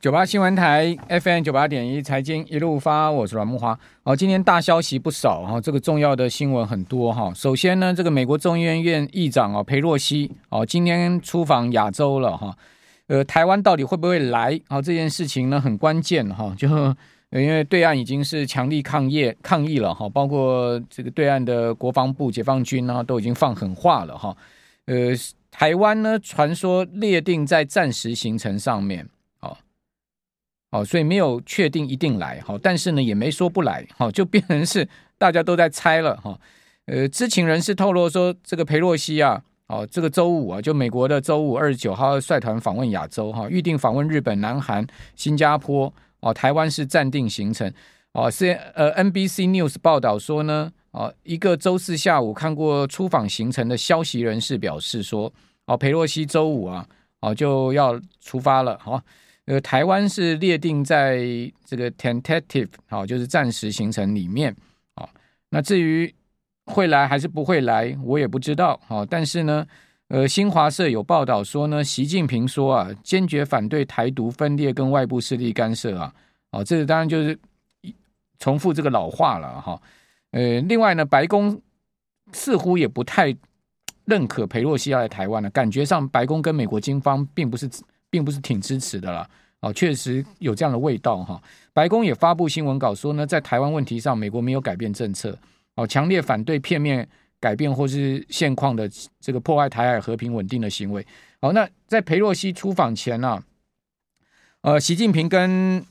九八新闻台 FM 九八点一财经一路发，我是阮木华。好，今天大消息不少哈，这个重要的新闻很多哈。首先呢，这个美国众议院议长哦，裴洛西哦，今天出访亚洲了哈。呃，台湾到底会不会来？好，这件事情呢很关键哈，就因为对岸已经是强力抗议抗议了哈，包括这个对岸的国防部、解放军呢都已经放狠话了哈。呃，台湾呢传说列定在战时行程上面。哦，所以没有确定一定来，哈，但是呢也没说不来，哈，就变成是大家都在猜了，哈，呃，知情人士透露说，这个裴洛西啊，哦，这个周五啊，就美国的周五二十九号率团访问亚洲，哈，预定访问日本、南韩、新加坡，哦，台湾是暂定行程，哦，是呃 NBC News 报道说呢，哦，一个周四下午看过出访行程的消息人士表示说，哦，裴洛西周五啊，哦就要出发了，哈。呃，台湾是列定在这个 tentative 好，就是暂时行程里面啊。那至于会来还是不会来，我也不知道。好，但是呢，呃，新华社有报道说呢，习近平说啊，坚决反对台独分裂跟外部势力干涉啊。啊，这个当然就是重复这个老话了哈。呃，另外呢，白宫似乎也不太认可裴洛西要来台湾了，感觉上白宫跟美国军方并不是。并不是挺支持的啦，哦，确实有这样的味道哈。白宫也发布新闻稿说呢，在台湾问题上，美国没有改变政策，哦，强烈反对片面改变或是现况的这个破坏台海和平稳定的行为。好，那在裴洛西出访前呢，啊，呃，习近平跟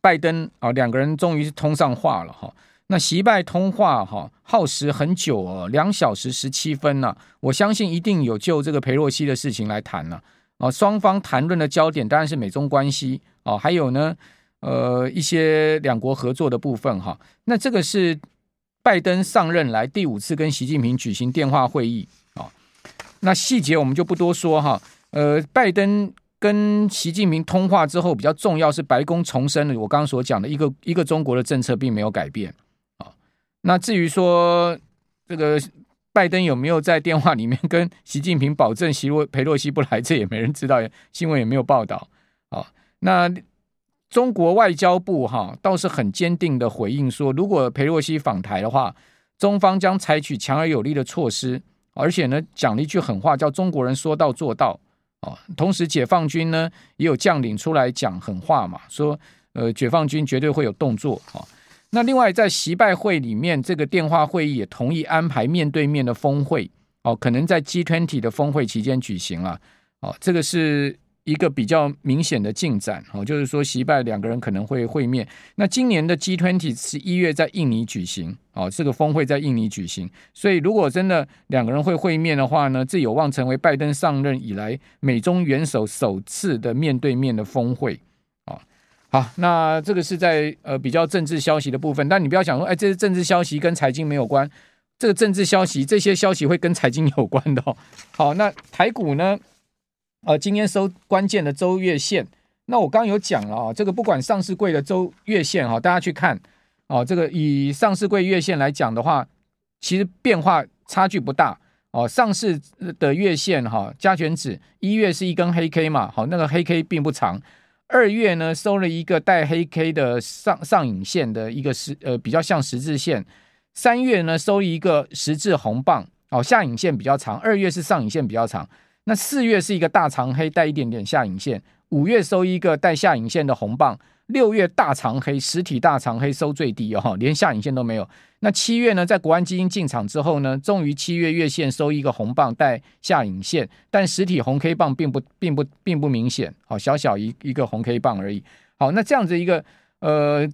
拜登啊两个人终于是通上话了哈。那习拜通话哈耗时很久哦，两小时十七分呢，我相信一定有就这个裴洛西的事情来谈了。啊，双方谈论的焦点当然是美中关系啊，还有呢，呃，一些两国合作的部分哈。那这个是拜登上任来第五次跟习近平举行电话会议啊。那细节我们就不多说哈。呃，拜登跟习近平通话之后，比较重要是白宫重申了我刚刚所讲的一个一个中国的政策并没有改变啊。那至于说这个。拜登有没有在电话里面跟习近平保证，席洛裴洛西不来？这也没人知道，新闻也没有报道。啊，那中国外交部哈倒是很坚定的回应说，如果裴洛西访台的话，中方将采取强而有力的措施，而且呢讲了一句狠话，叫中国人说到做到。啊，同时解放军呢也有将领出来讲狠话嘛，说呃解放军绝对会有动作啊。那另外，在习拜会里面，这个电话会议也同意安排面对面的峰会，哦，可能在 G20 的峰会期间举行了，哦，这个是一个比较明显的进展，哦，就是说习拜两个人可能会会面。那今年的 G20 是一月在印尼举行，哦，这个峰会在印尼举行，所以如果真的两个人会会面的话呢，这有望成为拜登上任以来美中元首首次的面对面的峰会。好，那这个是在呃比较政治消息的部分，但你不要想说，哎，这是政治消息跟财经没有关。这个政治消息，这些消息会跟财经有关的哦。好，那台股呢？呃，今天收关键的周月线。那我刚刚有讲了啊，这个不管上市柜的周月线哈，大家去看哦，这个以上市柜月线来讲的话，其实变化差距不大哦。上市的月线哈，加权指一月是一根黑 K 嘛，好，那个黑 K 并不长。二月呢，收了一个带黑 K 的上上影线的一个十呃比较像十字线。三月呢，收一个十字红棒，哦，下影线比较长。二月是上影线比较长。那四月是一个大长黑带一点点下影线。五月收一个带下影线的红棒。六月大长黑，实体大长黑收最低哦，连下影线都没有。那七月呢，在国安基金进场之后呢，终于七月月线收一个红棒带下影线，但实体红 K 棒并不并不并不明显，好，小小一一个红 K 棒而已。好，那这样子一个呃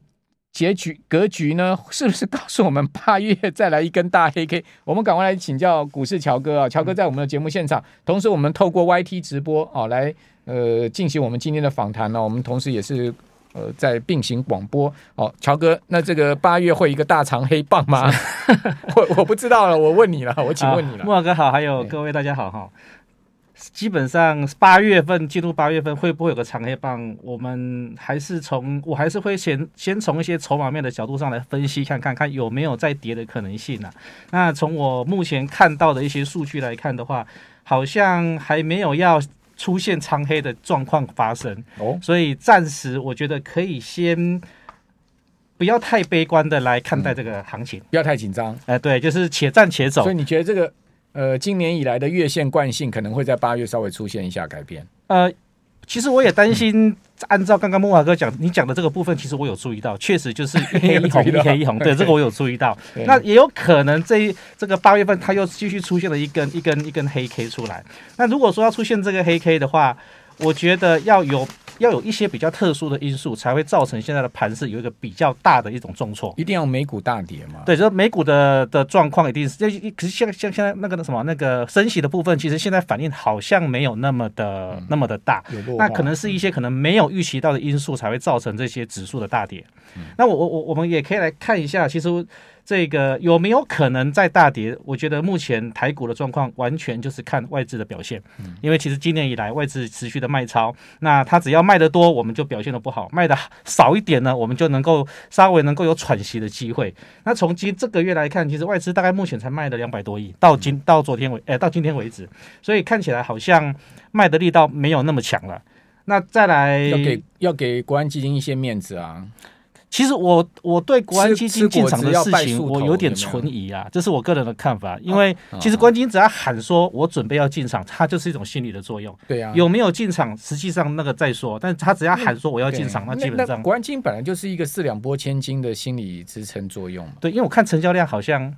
结局格局呢，是不是告诉我们八月再来一根大黑 K？我们赶快来请教股市乔哥啊，乔哥在我们的节目现场，同时我们透过 YT 直播哦来呃进行我们今天的访谈呢，我们同时也是。呃，在并行广播哦，乔哥，那这个八月会一个大长黑棒吗？我我不知道了，我问你了，我请问你了。慕驊哥好，还有各位大家好哈。基本上八月份进入八月份会不会有个长黑棒？我们还是从我还是会先先从一些筹码面的角度上来分析，看看看有没有再跌的可能性呢、啊？那从我目前看到的一些数据来看的话，好像还没有要。出现长黑的状况发生。哦，所以暂时我觉得可以先不要太悲观的来看待这个行情，不要太紧张。哎，对，就是且战且走。所以你觉得这个呃，今年以来的月线惯性可能会在八月稍微出现一下改变？呃。其实我也担心，按照刚刚木华哥讲，你讲的这个部分，其实我有注意到，确实就是一黑一红，一黑一红。对，这个我有注意到。那也有可能这一这个八月份，它又继续出现了一根一根一根黑 K 出来。那如果说要出现这个黑 K 的话，我觉得要有。要有一些比较特殊的因素，才会造成现在的盘势有一个比较大的一种重挫。一定要美股大跌吗？对，就是美股的的状况一定是，可是像像现在那个什么那个升息的部分，其实现在反应好像没有那么的、嗯、那么的大。那可能是一些可能没有预期到的因素，才会造成这些指数的大跌。嗯、那我我我我们也可以来看一下，其实。这个有没有可能再大跌？我觉得目前台股的状况完全就是看外资的表现，因为其实今年以来外资持续的卖超，那它只要卖得多，我们就表现得不好；卖得少一点呢，我们就能够稍微能够有喘息的机会。那从今这个月来看，其实外资大概目前才卖了两百多亿，到今到昨天为，哎，到今天为止，所以看起来好像卖的力道没有那么强了。那再来要给要给国安基金一些面子啊。其实我我对国安基金进场的事情，我有点存疑啊，这是我个人的看法。因为其实国安基金只要喊说我准备要进场，它就是一种心理的作用。对呀，有没有进场，实际上那个再说。但是他只要喊说我要进场，那基本上国安基金本来就是一个四两拨千斤的心理支撑作用。对，因为我看成交量好像。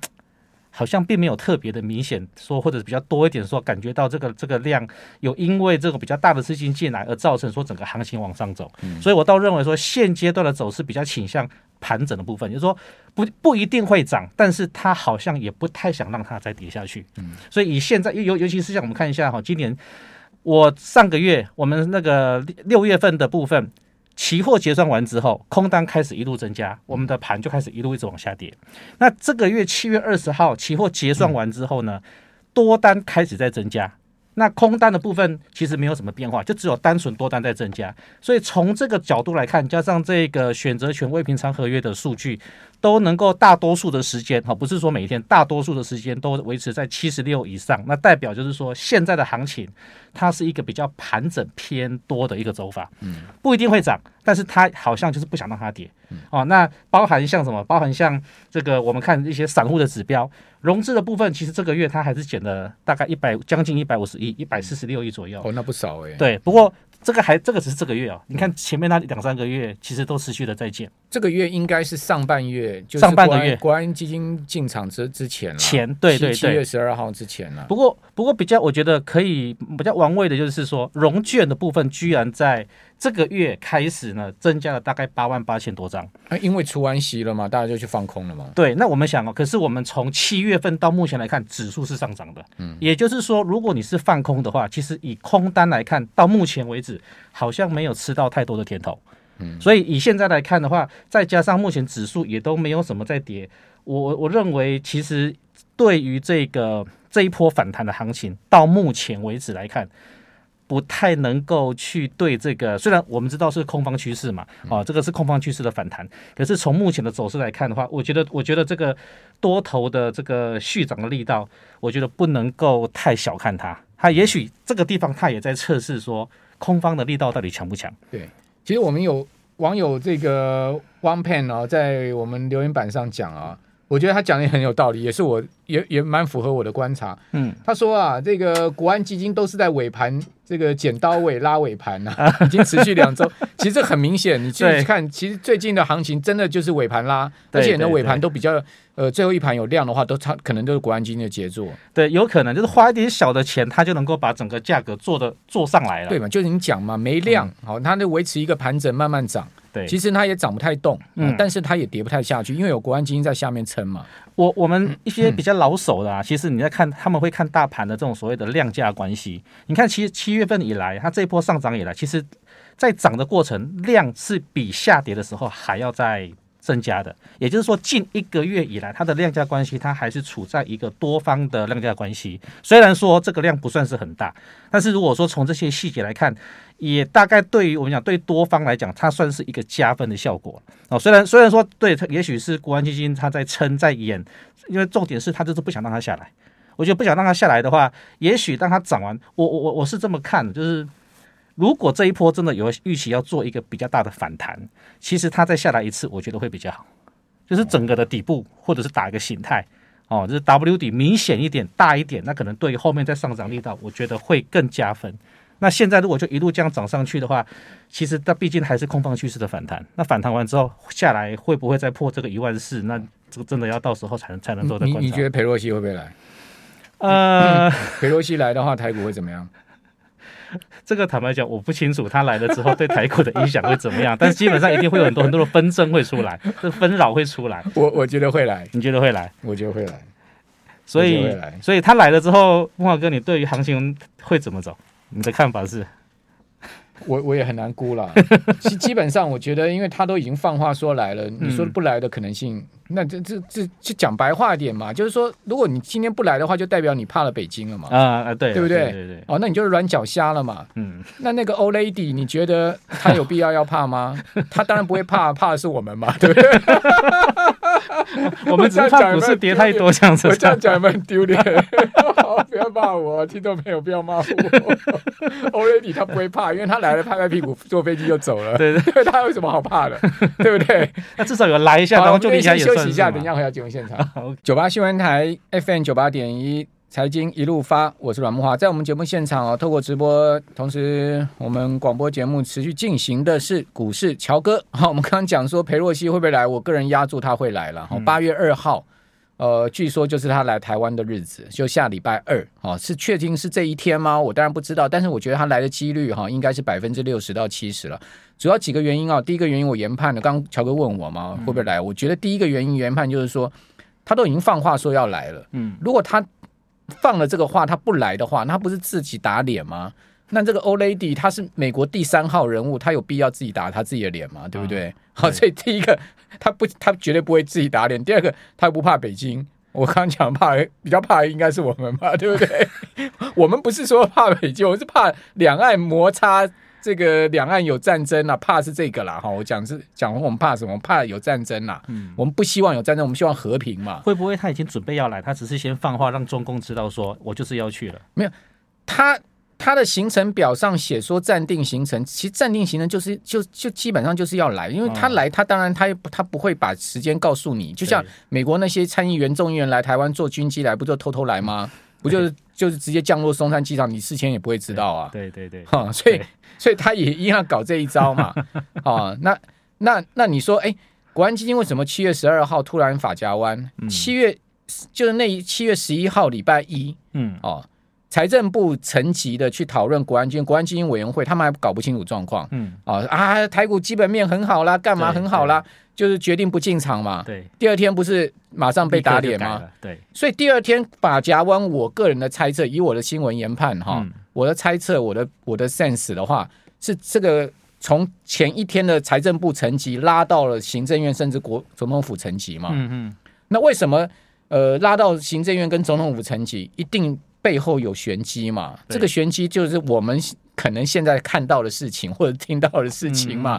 好像并没有特别的明显说，或者比较多一点说，感觉到这个这个量有因为这个比较大的资金进来而造成说整个行情往上走，嗯、所以我倒认为说现阶段的走势比较倾向盘整的部分，就是说不不一定会涨，但是它好像也不太想让它再跌下去，嗯，所以以现在尤尤其是像我们看一下哈，今年我上个月我们那个六月份的部分。期货结算完之后，空单开始一路增加，我们的盘就开始一路一直往下跌。那这个月七月二十号，期货结算完之后呢，多单开始在增加。那空单的部分其实没有什么变化，就只有单纯多单在增加。所以从这个角度来看，加上这个选择权未平仓合约的数据，都能够大多数的时间，哈，不是说每一天，大多数的时间都维持在七十六以上。那代表就是说，现在的行情它是一个比较盘整偏多的一个走法，嗯，不一定会涨，但是它好像就是不想让它跌，哦，那包含像什么？包含像这个我们看一些散户的指标。融资的部分，其实这个月它还是减了大概一百将近一百五十亿，一百四十六亿左右。哦，那不少哎。对，不过这个还这个只是这个月啊、哦。你看前面那两三个月，其实都持续的在建。这个月应该是上半月，就是、上半个月国安基金进场之之前了。前对对对，七月十二号之前了。不过不过比较，我觉得可以比较玩味的就是说，融券的部分居然在。这个月开始呢，增加了大概八万八千多张。啊，因为除完息了嘛，大家就去放空了嘛。对，那我们想哦，可是我们从七月份到目前来看，指数是上涨的。嗯，也就是说，如果你是放空的话，其实以空单来看，到目前为止好像没有吃到太多的甜头。嗯，所以以现在来看的话，再加上目前指数也都没有什么在跌，我我认为其实对于这个这一波反弹的行情，到目前为止来看。不太能够去对这个，虽然我们知道是空方趋势嘛，啊，这个是空方趋势的反弹，可是从目前的走势来看的话，我觉得，我觉得这个多头的这个续涨的力道，我觉得不能够太小看它，它也许这个地方它也在测试说空方的力道到底强不强。对，其实我们有网友这个 One Pen 啊，在我们留言板上讲啊，我觉得他讲的也很有道理，也是我也也蛮符合我的观察。嗯，他说啊，这个国安基金都是在尾盘。这个剪刀尾拉尾盘呐、啊，已经持续两周。其实这很明显，你去看，其实最近的行情真的就是尾盘拉，而且呢尾盘都比较呃最后一盘有量的话，都差可能都是国安基金的杰作。对，有可能就是花一点小的钱，它就能够把整个价格做的做上来了。对嘛？就是你讲嘛，没量好，它就维持一个盘整，慢慢涨。对，其实它也涨不太动，嗯，但是它也跌不太下去，因为有国安基金在下面撑嘛。我我们一些比较老手的啊，其实你在看他们会看大盘的这种所谓的量价关系。你看，其实七月份以来，它这一波上涨以来，其实在涨的过程量是比下跌的时候还要再增加的。也就是说，近一个月以来，它的量价关系它还是处在一个多方的量价关系。虽然说这个量不算是很大，但是如果说从这些细节来看，也大概对于我们讲对多方来讲，它算是一个加分的效果哦。虽然虽然说对，也许是国安基金它在撑在演，因为重点是它就是不想让它下来。我觉得不想让它下来的话，也许当它涨完，我我我我是这么看，就是如果这一波真的有预期要做一个比较大的反弹，其实它再下来一次，我觉得会比较好，就是整个的底部或者是打一个形态哦，就是 W 底明显一点大一点，那可能对于后面再上涨力道，我觉得会更加分。那现在如果就一路这样涨上去的话，其实它毕竟还是空方趋势的反弹。那反弹完之后下来会不会再破这个一万四？那这个真的要到时候才能才能做的。你你觉得裴洛西会不会来？呃，裴洛西来的话，台股会怎么样？这个坦白讲，我不清楚他来了之后对台股的影响会怎么样。但是基本上一定会有很多很多的纷争会出来，这纷扰会出来。我我觉得会来，你觉得会来？我觉得会来。所以所以他来了之后，孟华哥，你对于行情会怎么走？你的看法是？我我也很难估了。基基本上，我觉得，因为他都已经放话说来了，你说不来的可能性，嗯、那这这这就讲白话一点嘛，就是说，如果你今天不来的话，就代表你怕了北京了嘛。啊啊，对，对不对？对对对。哦，那你就是软脚虾了嘛。嗯。那那个 old lady，你觉得他有必要要怕吗？他当然不会怕，怕的是我们嘛，对不对？我们只是怕股市跌太多，这样子。我这样讲有没有很丢脸？骂我，听众朋友不要骂我。old lady 他不会怕，因为他来了，拍拍屁股，坐飞机就走了。对对，他有什么好怕的？对不对？那至少有来一下，然后就离开，休息一下，等一下回到节目现场。九八新闻台 FM 九八点一，财经一路发，我是阮木华，在我们节目现场哦，透过直播，同时我们广播节目持续进行的是股市乔哥。好，我们刚刚讲说裴洛西会不会来？我个人压住他会来了。好，八月二号。呃，据说就是他来台湾的日子，就下礼拜二，哈、哦，是确定是这一天吗？我当然不知道，但是我觉得他来的几率，哈、哦，应该是百分之六十到七十了。主要几个原因啊，第一个原因我研判的，刚乔哥问我嘛，会不会来？我觉得第一个原因研判就是说，他都已经放话说要来了，嗯，如果他放了这个话，他不来的话，那他不是自己打脸吗？那这个 old lady 他是美国第三号人物，他有必要自己打他自己的脸吗？对不对？好、嗯，所以第一个。他不，他绝对不会自己打脸。第二个，他不怕北京。我刚讲怕，比较怕的应该是我们吧，对不对？我们不是说怕北京，我是怕两岸摩擦，这个两岸有战争啊，怕是这个啦。哈，我讲是讲我们怕什么？怕有战争啦。嗯，我们不希望有战争，我们希望和平嘛。会不会他已经准备要来？他只是先放话让中共知道，说我就是要去了。没有，他。他的行程表上写说暂定行程，其实暂定行程就是就就基本上就是要来，因为他来，他当然他他不会把时间告诉你，就像美国那些参议员、众议员来台湾坐军机来，不就偷偷来吗？不就是就是直接降落松山机场，你事前也不会知道啊。对对对，哈，所以所以他也一样搞这一招嘛。啊，那那那你说，哎，国安基金为什么七月十二号突然法家湾？七月就是那七月十一号礼拜一，嗯，哦。财政部层级的去讨论国安基金，国安基金委员会他们还搞不清楚状况，嗯啊啊，台股基本面很好啦，干嘛很好啦，就是决定不进场嘛。对，第二天不是马上被打脸吗？对，所以第二天把夹弯，我个人的猜测，以我的新闻研判哈，嗯、我的猜测，我的我的 sense 的话，是这个从前一天的财政部层级拉到了行政院，甚至国总统府层级嘛。嗯嗯，那为什么呃拉到行政院跟总统府层级一定？背后有玄机嘛？这个玄机就是我们可能现在看到的事情或者听到的事情嘛，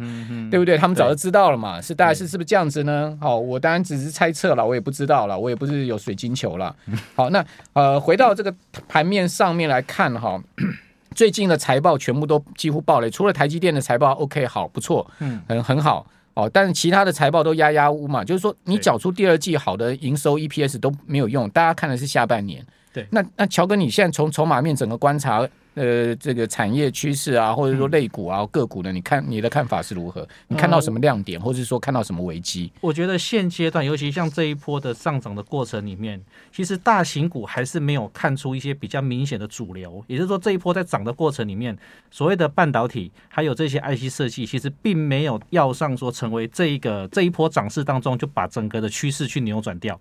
对不对？他们早就知道了嘛，是大概是是不是这样子呢？好，我当然只是猜测了，我也不知道了，我也不是有水晶球了。好，那呃，回到这个盘面上面来看哈，最近的财报全部都几乎爆雷，除了台积电的财报 OK 好不错，嗯，很很好哦，但是其他的财报都压压乌嘛，就是说你缴出第二季好的营收 EPS 都没有用，大家看的是下半年。对，那那乔哥，你现在从筹码面整个观察，呃，这个产业趋势啊，或者说类股啊、个股呢，你看你的看法是如何？你看到什么亮点，或者说看到什么危机？我觉得现阶段，尤其像这一波的上涨的过程里面，其实大型股还是没有看出一些比较明显的主流。也就是说，这一波在涨的过程里面，所谓的半导体还有这些 IC 设计，其实并没有要上说成为这一个这一波涨势当中就把整个的趋势去扭转掉。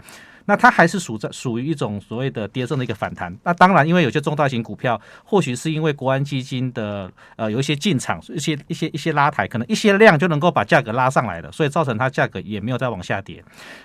那它还是属在属于一种所谓的跌升的一个反弹。那当然，因为有些中大型股票，或许是因为国安基金的呃有一些进场，一些一些一些拉抬，可能一些量就能够把价格拉上来了，所以造成它价格也没有再往下跌。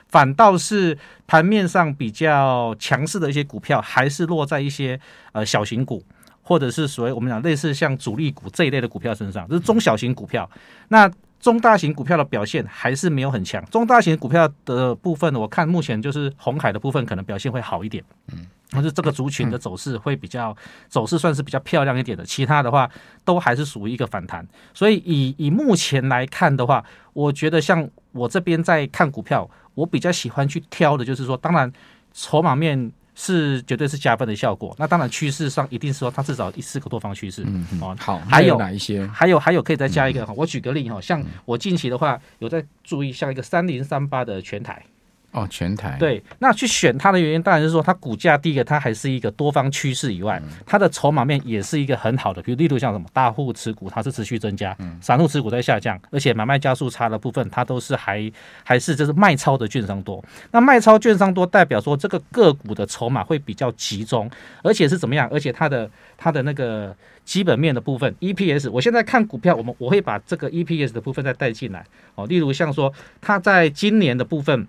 反倒是盘面上比较强势的一些股票，还是落在一些呃小型股，或者是所谓我们讲类似像主力股这一类的股票身上，就是中小型股票。那中大型股票的表现还是没有很强。中大型股票的部分，我看目前就是红海的部分可能表现会好一点。嗯，但是这个族群的走势会比较走势算是比较漂亮一点的，其他的话都还是属于一个反弹。所以以以目前来看的话，我觉得像我这边在看股票，我比较喜欢去挑的就是说，当然筹码面是绝对是加分的效果。那当然趋势上一定是说它至少一四个多方趋势。嗯哦，好，还有哪一些？还有还有可以再加一个哈，我举个例哈，像我近期的话有在注意像一个三零三八的全台。哦，全台对，那去选它的原因当然是说它股价第一个它还是一个多方趋势以外，它的筹码面也是一个很好的，比如例如像什么大户持股它是持续增加，散户持股在下降，而且买卖家数差的部分它都是还还是就是卖超的券商多，那卖超券商多代表说这个个股的筹码会比较集中，而且是怎么样？而且它的它的那个基本面的部分 EPS，我现在看股票，我们我会把这个 EPS 的部分再带进来哦，例如像说它在今年的部分。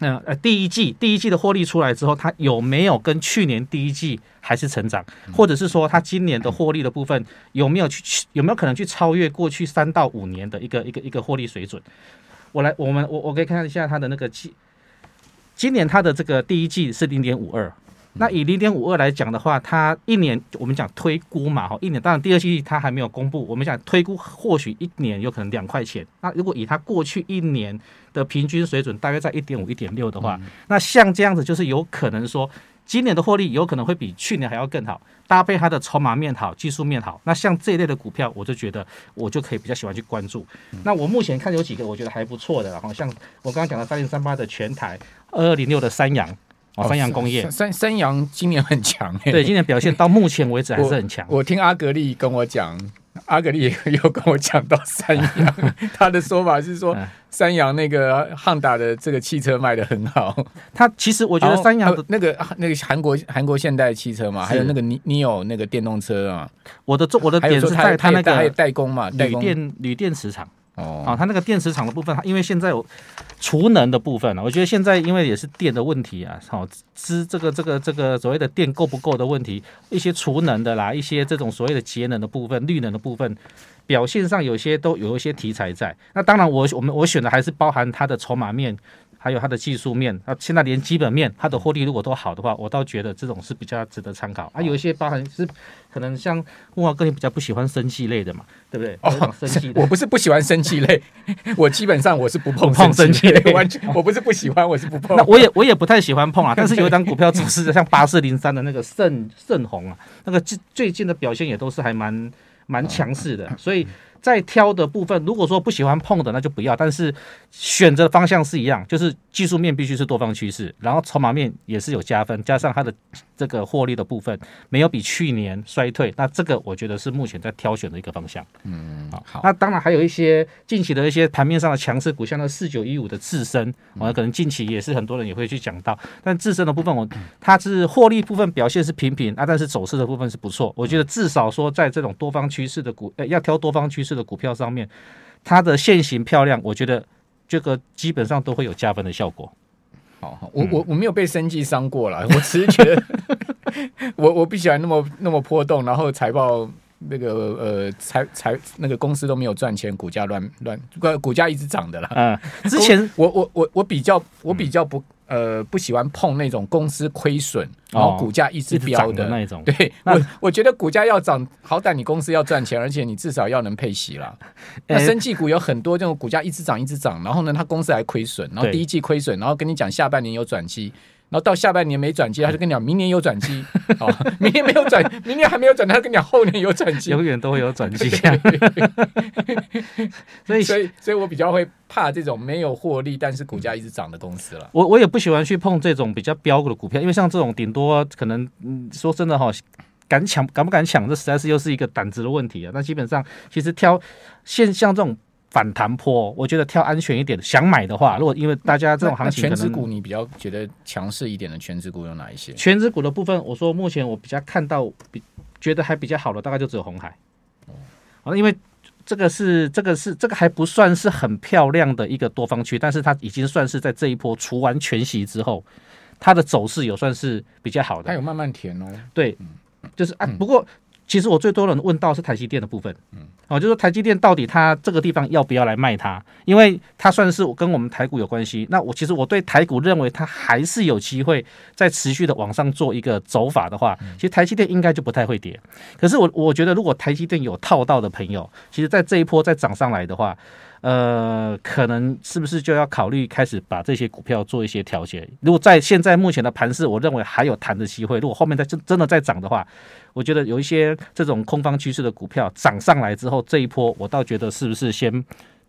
那呃，第一季第一季的获利出来之后，它有没有跟去年第一季还是成长，或者是说它今年的获利的部分有没有去有没有可能去超越过去三到五年的一个一个一个获利水准？我来，我们我我可以看一下它的那个季，今年它的这个第一季是零点五二。那以零点五二来讲的话，它一年我们讲推估嘛，哈，一年当然第二季它还没有公布，我们讲推估或许一年有可能两块钱。那如果以它过去一年的平均水准大约在一点五、一点六的话，那像这样子就是有可能说今年的获利有可能会比去年还要更好，搭配它的筹码面好、技术面好，那像这一类的股票，我就觉得我就可以比较喜欢去关注。那我目前看有几个我觉得还不错的，然后像我刚刚讲的三零三八的全台，二二零六的三阳。哦，三洋工业，三三洋今年很强，欸，对，今年表现到目前为止还是很强。我听阿格力跟我讲，阿格力也有跟我讲到三洋，他的说法是说，三洋那个汉达的这个汽车卖的很好。他其实我觉得三洋的那个那个韩国韩国现代汽车嘛，还有那个尼尼有那个电动车啊，我的我的点是在他那个代工嘛，铝电铝电池厂。哦，啊，它那个电池厂的部分，因为现在有储能的部分呢，我觉得现在因为也是电的问题啊，好，之这个这个这个所谓的电够不够的问题，一些储能的啦，一些这种所谓的节能的部分、绿能的部分，表现上有些都有一些题材在。那当然，我我们我选的还是包含它的筹码面。还有它的技术面，那现在连基本面，它的获利如果都好的话，我倒觉得这种是比较值得参考。啊，有一些包含是可能像木华哥，你比较不喜欢生气类的嘛，对不对？哦，生气，我不是不喜欢生气类，我基本上我是不碰生生气类，完全我不是不喜欢，我是不碰。那我也我也不太喜欢碰啊，但是有一档股票走势像八四零三的那个盛盛虹啊，那个最最近的表现也都是还蛮蛮强势的，所以。在挑的部分，如果说不喜欢碰的，那就不要。但是选择方向是一样，就是技术面必须是多方趋势，然后筹码面也是有加分，加上它的这个获利的部分没有比去年衰退，那这个我觉得是目前在挑选的一个方向。嗯，好。那当然还有一些近期的一些盘面上的强势股，像那四九一五的智伸，我可能近期也是很多人也会去讲到。但自身的部分，我它是获利部分表现是平平啊，但是走势的部分是不错。我觉得至少说在这种多方趋势的股，呃，要挑多方趋势。的股票上面，它的线型漂亮，我觉得这个基本上都会有加分的效果。好好，我我我没有被生计伤过了，我只是觉得 我我不喜欢那么那么波动，然后财报那个呃财财那个公司都没有赚钱，股价乱乱，股价一直涨的啦。嗯，之前我我我我比较我比较不。呃，不喜欢碰那种公司亏损，然后股价一直飙的那种。对，我我觉得股价要涨，好歹你公司要赚钱，而且你至少要能配息啦。那生技股有很多这种股价一直涨一直涨，然后呢，它公司还亏损，然后第一季亏损，然后跟你讲下半年有转机。然后到下半年没转机，他就跟你讲明年有转机。哦，明年没有转，明年还没有转，他就跟你讲后年有转机，永远都会有转机。所以，所以，所以我比较会怕这种没有获利，但是股价一直涨的公司了。我我也不喜欢去碰这种比较标的股票，因为像这种顶多可能，嗯，说真的哈，敢抢敢不敢抢，这实在是又是一个胆子的问题啊。那基本上，其实挑现像这种。反弹波，我觉得挑安全一点。想买的话，如果因为大家这种行情，权值股你比较觉得强势一点的权值股有哪一些？权值股的部分，我说目前我比较看到比觉得还比较好的，大概就只有红海。哦，因为这个是这个是这个还不算是很漂亮的一个多方区，但是它已经算是在这一波除完全息之后，它的走势有算是比较好的。它有慢慢填哦。对，就是啊，不过。其实我最多人问到是台积电的部分，嗯，哦，就是台积电到底它这个地方要不要来卖它？因为它算是跟我们台股有关系。那我其实我对台股认为它还是有机会再持续的往上做一个走法的话，其实台积电应该就不太会跌。可是我我觉得如果台积电有套到的朋友，其实在这一波再涨上来的话。呃，可能是不是就要考虑开始把这些股票做一些调节？如果在现在目前的盘势，我认为还有谈的机会。如果后面再真真的再涨的话，我觉得有一些这种空方趋势的股票涨上来之后，这一波我倒觉得是不是先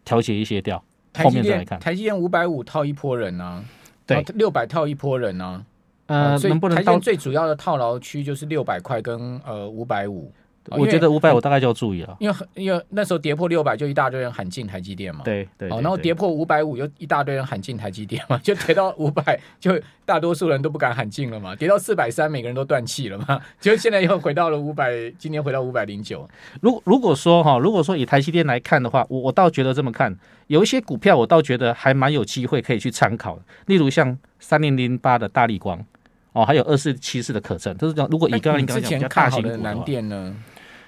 调节一些掉，后面再来看。台积电五百五套一波人呢、啊？对，六百套一波人呢、啊？呃，所以能不能台积电最主要的套牢区就是六百块跟呃五百五。我觉得五百我大概就要注意了，因为因为那时候跌破六百就一大堆人喊进台积电嘛，对对，然后跌破五百五又一大堆人喊进台积电嘛，就跌到五百就大多数人都不敢喊进了嘛，跌到四百三每个人都断气了嘛，就现在又回到了五百，今天回到五百零九。如如果说哈，如果说以台积电来看的话，我我倒觉得这么看，有一些股票我倒觉得还蛮有机会可以去参考，例如像三零零八的大力光哦，还有二四七四的可成，就是讲如果以刚刚你之前看好的南电呢？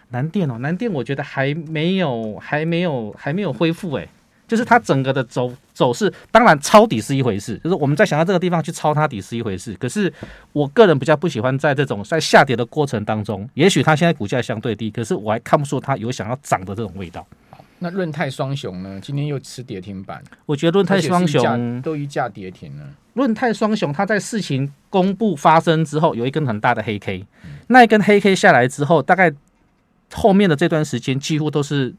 南电哦，南电我觉得还没有，还没有，还没有恢复哎，就是它整个的走走势，当然抄底是一回事，就是我们在想到这个地方去抄它底是一回事，可是我个人比较不喜欢在这种在下跌的过程当中，也许它现在股价相对低，可是我还看不出它有想要涨的这种味道。那润泰双雄呢？今天又吃跌停板，我觉得润泰双雄都一价跌停了。润泰双雄它在事情公布发生之后，有一根很大的黑 K，那一根黑 K 下来之后，大概。后面的这段时间几乎都是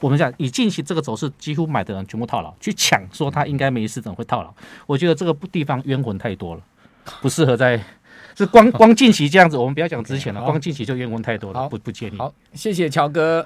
我们讲以近期这个走势，几乎买的人全部套牢，去抢说他应该没事，怎么会套牢？我觉得这个地方冤魂太多了，不适合在是光光近期这样子。我们不要讲之前了，光近期就冤魂太多了，不不建议。好，谢谢乔哥。